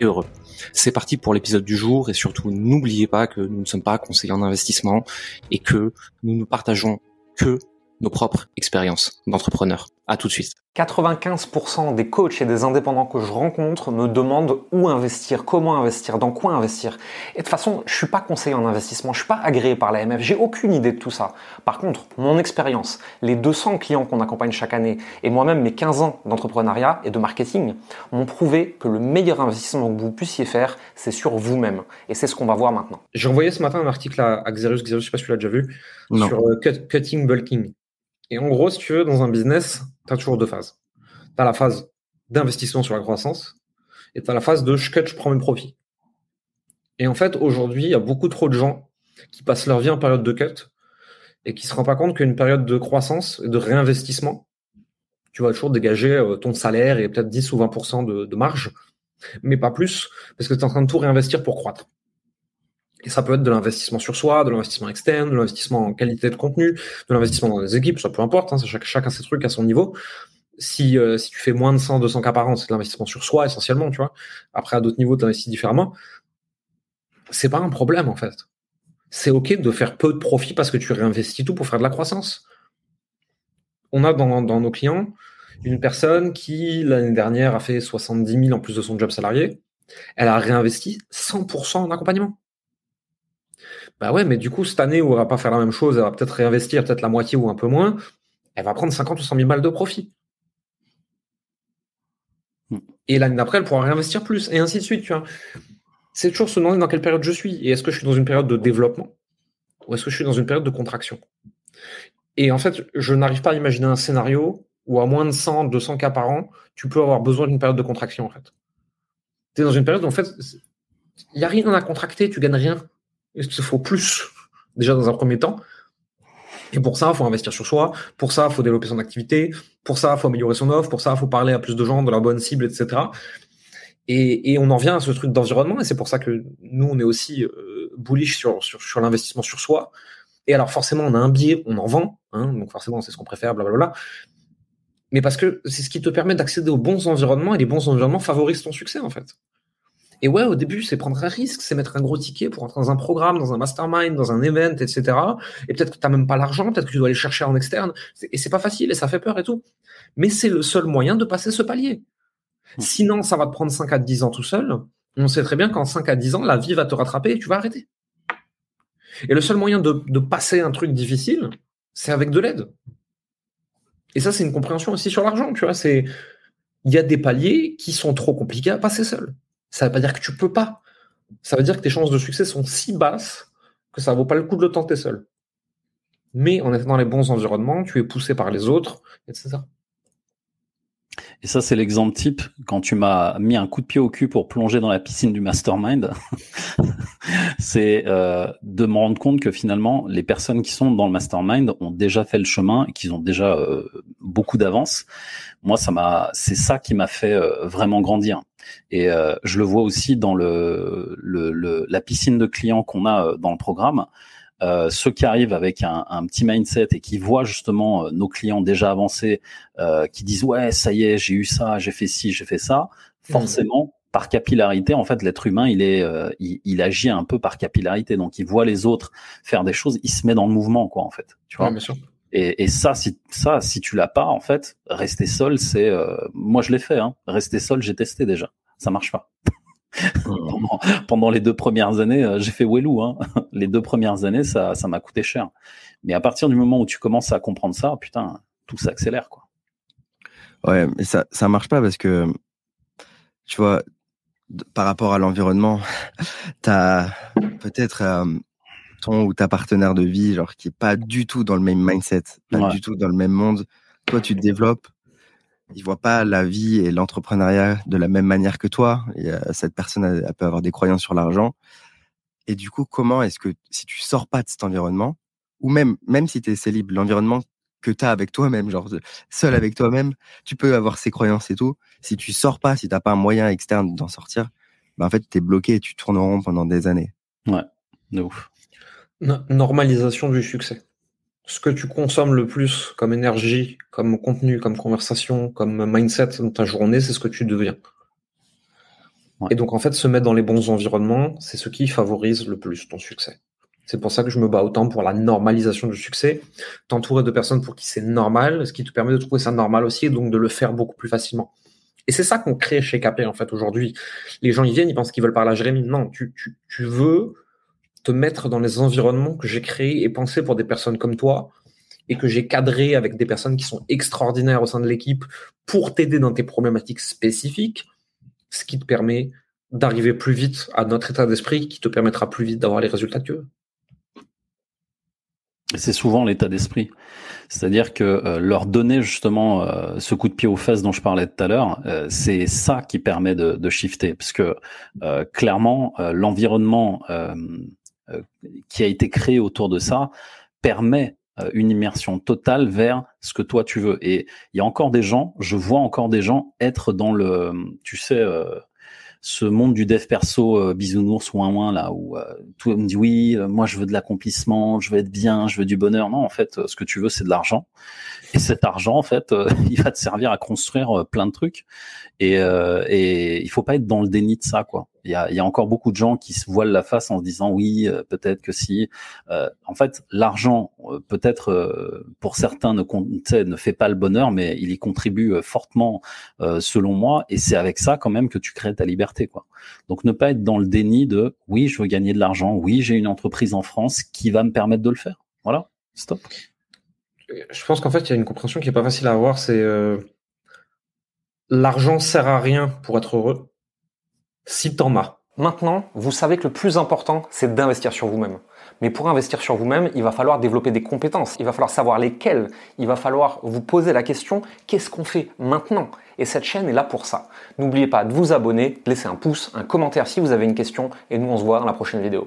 et. C'est parti pour l'épisode du jour et surtout n'oubliez pas que nous ne sommes pas conseillers en investissement et que nous ne partageons que nos propres expériences d'entrepreneurs. À tout de suite. 95% des coachs et des indépendants que je rencontre me demandent où investir, comment investir, dans quoi investir. Et de toute façon, je suis pas conseiller en investissement, je suis pas agréé par l'AMF, j'ai aucune idée de tout ça. Par contre, mon expérience, les 200 clients qu'on accompagne chaque année et moi-même mes 15 ans d'entrepreneuriat et de marketing m'ont prouvé que le meilleur investissement que vous puissiez faire, c'est sur vous-même. Et c'est ce qu'on va voir maintenant. J'ai envoyé ce matin un article à Xerius, Xerius, je sais pas si tu l'as déjà vu, sur euh, cutting bulking. Et en gros, si tu veux, dans un business, tu as toujours deux phases. Tu as la phase d'investissement sur la croissance et tu as la phase de je cut, je prends mes profits. Et en fait, aujourd'hui, il y a beaucoup trop de gens qui passent leur vie en période de cut et qui se rendent pas compte qu'une période de croissance et de réinvestissement, tu vas toujours dégager euh, ton salaire et peut-être 10 ou 20% de, de marge, mais pas plus, parce que tu es en train de tout réinvestir pour croître. Et ça peut être de l'investissement sur soi, de l'investissement externe, de l'investissement en qualité de contenu, de l'investissement dans les équipes, ça peu importe, hein, chacun ses trucs à son niveau. Si, euh, tu fais moins de 100, 200 cas par an, c'est de l'investissement sur soi essentiellement, tu vois. Après, à d'autres niveaux, tu investis différemment. C'est pas un problème, en fait. C'est OK de faire peu de profit parce que tu réinvestis tout pour faire de la croissance. On a dans, dans nos clients une personne qui, l'année dernière, a fait 70 000 en plus de son job salarié. Elle a réinvesti 100% en accompagnement. Bah ouais, mais du coup, cette année où elle va pas faire la même chose, elle va peut-être réinvestir peut-être la moitié ou un peu moins, elle va prendre 50 ou 100 000 balles de profit. Hmm. Et l'année d'après, elle pourra réinvestir plus, et ainsi de suite, tu vois. C'est toujours se demander dans quelle période je suis. Et est-ce que je suis dans une période de développement ou est-ce que je suis dans une période de contraction Et en fait, je n'arrive pas à imaginer un scénario où à moins de 100, 200 cas par an, tu peux avoir besoin d'une période de contraction, en fait. Tu es dans une période où, en fait, il n'y a rien à contracter, tu gagnes rien. Il faut plus, déjà dans un premier temps. Et pour ça, il faut investir sur soi. Pour ça, il faut développer son activité. Pour ça, il faut améliorer son offre. Pour ça, il faut parler à plus de gens, de la bonne cible, etc. Et, on en vient à ce truc d'environnement. Et c'est pour ça que nous, on est aussi euh, bullish sur, l'investissement sur soi. Et alors, forcément, on a un biais, on en vend. Hein, donc, forcément, c'est ce qu'on préfère, blablabla. Mais parce que c'est ce qui te permet d'accéder aux bons environnements. Et les bons environnements favorisent ton succès, en fait. Et ouais, au début, c'est prendre un risque, c'est mettre un gros ticket pour entrer dans un programme, dans un mastermind, dans un event, etc. Et peut-être que tu n'as même pas l'argent, peut-être que tu dois aller chercher en externe. Et c'est pas facile et ça fait peur et tout. Mais c'est le seul moyen de passer ce palier. Mmh. Sinon, ça va te prendre 5 à 10 ans tout seul. On sait très bien qu'en 5 à 10 ans, la vie va te rattraper et tu vas arrêter. Et le seul moyen de, de passer un truc difficile, c'est avec de l'aide. Et ça, c'est une compréhension aussi sur l'argent, tu vois. C'est, il y a des paliers qui sont trop compliqués à passer seul ça ne veut pas dire que tu peux pas. Ça veut dire que tes chances de succès sont si basses que ça ne vaut pas le coup de le tenter seul. Mais en étant dans les bons environnements, tu es poussé par les autres, etc. Et ça, c'est l'exemple type quand tu m'as mis un coup de pied au cul pour plonger dans la piscine du mastermind. c'est euh, de me rendre compte que finalement, les personnes qui sont dans le mastermind ont déjà fait le chemin et qu'ils ont déjà euh, beaucoup d'avance. Moi, ça m'a, c'est ça qui m'a fait euh, vraiment grandir. Et je le vois aussi dans le la piscine de clients qu'on a dans le programme. Euh, ceux qui arrivent avec un, un, petit mindset et qui voient justement euh, nos clients déjà avancés, euh, qui disent ouais ça y est j'ai eu ça, j'ai fait ci, j'ai fait ça, mmh. forcément par capillarité en fait l'être humain il est euh, il, il, agit un peu par capillarité donc il voit les autres faire des choses, il se met dans le mouvement quoi en fait, tu vois. bien sûr. Et, et, ça, si ça, si tu l'as pas, en fait, rester seul, c'est, moi je l'ai fait. Hein. Rester seul, j'ai testé déjà, ça marche pas. Pendant, les deux premières années, euh, j'ai fait Wellou. Hein. Les deux premières années, ça, ça m'a coûté cher. Mais à partir du moment où tu commences à comprendre ça, putain, tout s'accélère, quoi. Ouais, mais ça, ça marche pas parce que, tu vois, par rapport à l'environnement, t'as peut-être euh, ton ou ta partenaire de vie, genre, qui est pas du tout dans le même mindset, pas du tout dans le même monde. Toi, tu te développes, ils voient pas la vie et l'entrepreneuriat de la même manière que toi. Et, euh, cette personne elle, peut avoir des croyances sur l'argent. Et du coup, comment est-ce que si tu sors pas de cet environnement, ou même, même si tu es célib, l'environnement que tu as avec toi-même, genre seul avec toi-même, tu peux avoir ces croyances et tout. Si tu sors pas, si t'as pas un moyen externe d'en sortir, bah en fait, tu es bloqué et tu tournes en rond pendant des années. Ouais, de ouf. Normalisation du succès. Ce que tu consommes le plus comme énergie, comme contenu, comme conversation, comme mindset dans ta journée, c'est ce que tu deviens. Et donc, en fait, se mettre dans les bons environnements, c'est ce qui favorise le plus ton succès. C'est pour ça que je me bats autant pour la normalisation du succès, t'entourer de personnes pour qui c'est normal, ce qui te permet de trouver ça normal aussi, et donc de le faire beaucoup plus facilement. Et c'est ça qu'on crée chez KP, en fait, aujourd'hui. Les gens, ils viennent, ils pensent qu'ils veulent parler à Jérémy. Non, tu, tu, tu veux te mettre dans les environnements que j'ai créés et pensés pour des personnes comme toi, et que j'ai cadré avec des personnes qui sont extraordinaires au sein de l'équipe pour t'aider dans tes problématiques spécifiques, ce qui te permet d'arriver plus vite à notre état d'esprit, qui te permettra plus vite d'avoir les résultats que tu veux. C'est souvent l'état d'esprit. C'est-à-dire que euh, leur donner justement euh, ce coup de pied aux fesses dont je parlais tout à l'heure, euh, c'est ça qui permet de, de shifter. Parce que clairement, l'environnement qui a été créé autour de ça permet une immersion totale vers ce que toi tu veux. Et il y a encore des gens, je vois encore des gens être dans le, tu sais, ce monde du dev perso euh, bisounours ou un là où euh, tout le monde dit oui, euh, moi je veux de l'accomplissement, je veux être bien, je veux du bonheur. Non, en fait, ce que tu veux c'est de l'argent. Et cet argent, en fait, il va te servir à construire plein de trucs. Et, et il faut pas être dans le déni de ça, quoi. Il y a, y encore beaucoup de gens qui se voilent la face en se disant oui, peut-être que si. en fait, l'argent, peut-être pour certains ne, ne fait pas le bonheur, mais il y contribue fortement, selon moi. Et c'est avec ça quand même que tu crées ta liberté quoi. Donc ne pas être dans le déni de oui, je veux gagner de l'argent, oui, j'ai une entreprise en France qui va me permettre de le faire. Voilà, stop. Je pense qu'en fait, il y a une compréhension qui est pas facile à avoir, c'est euh, l'argent sert à rien pour être heureux si t'en as. Maintenant, vous savez que le plus important, c'est d'investir sur vous-même. Mais pour investir sur vous-même, il va falloir développer des compétences. Il va falloir savoir lesquelles. Il va falloir vous poser la question qu'est-ce qu'on fait maintenant? Et cette chaîne est là pour ça. N'oubliez pas de vous abonner, de laisser un pouce, un commentaire si vous avez une question, et nous on se voit dans la prochaine vidéo.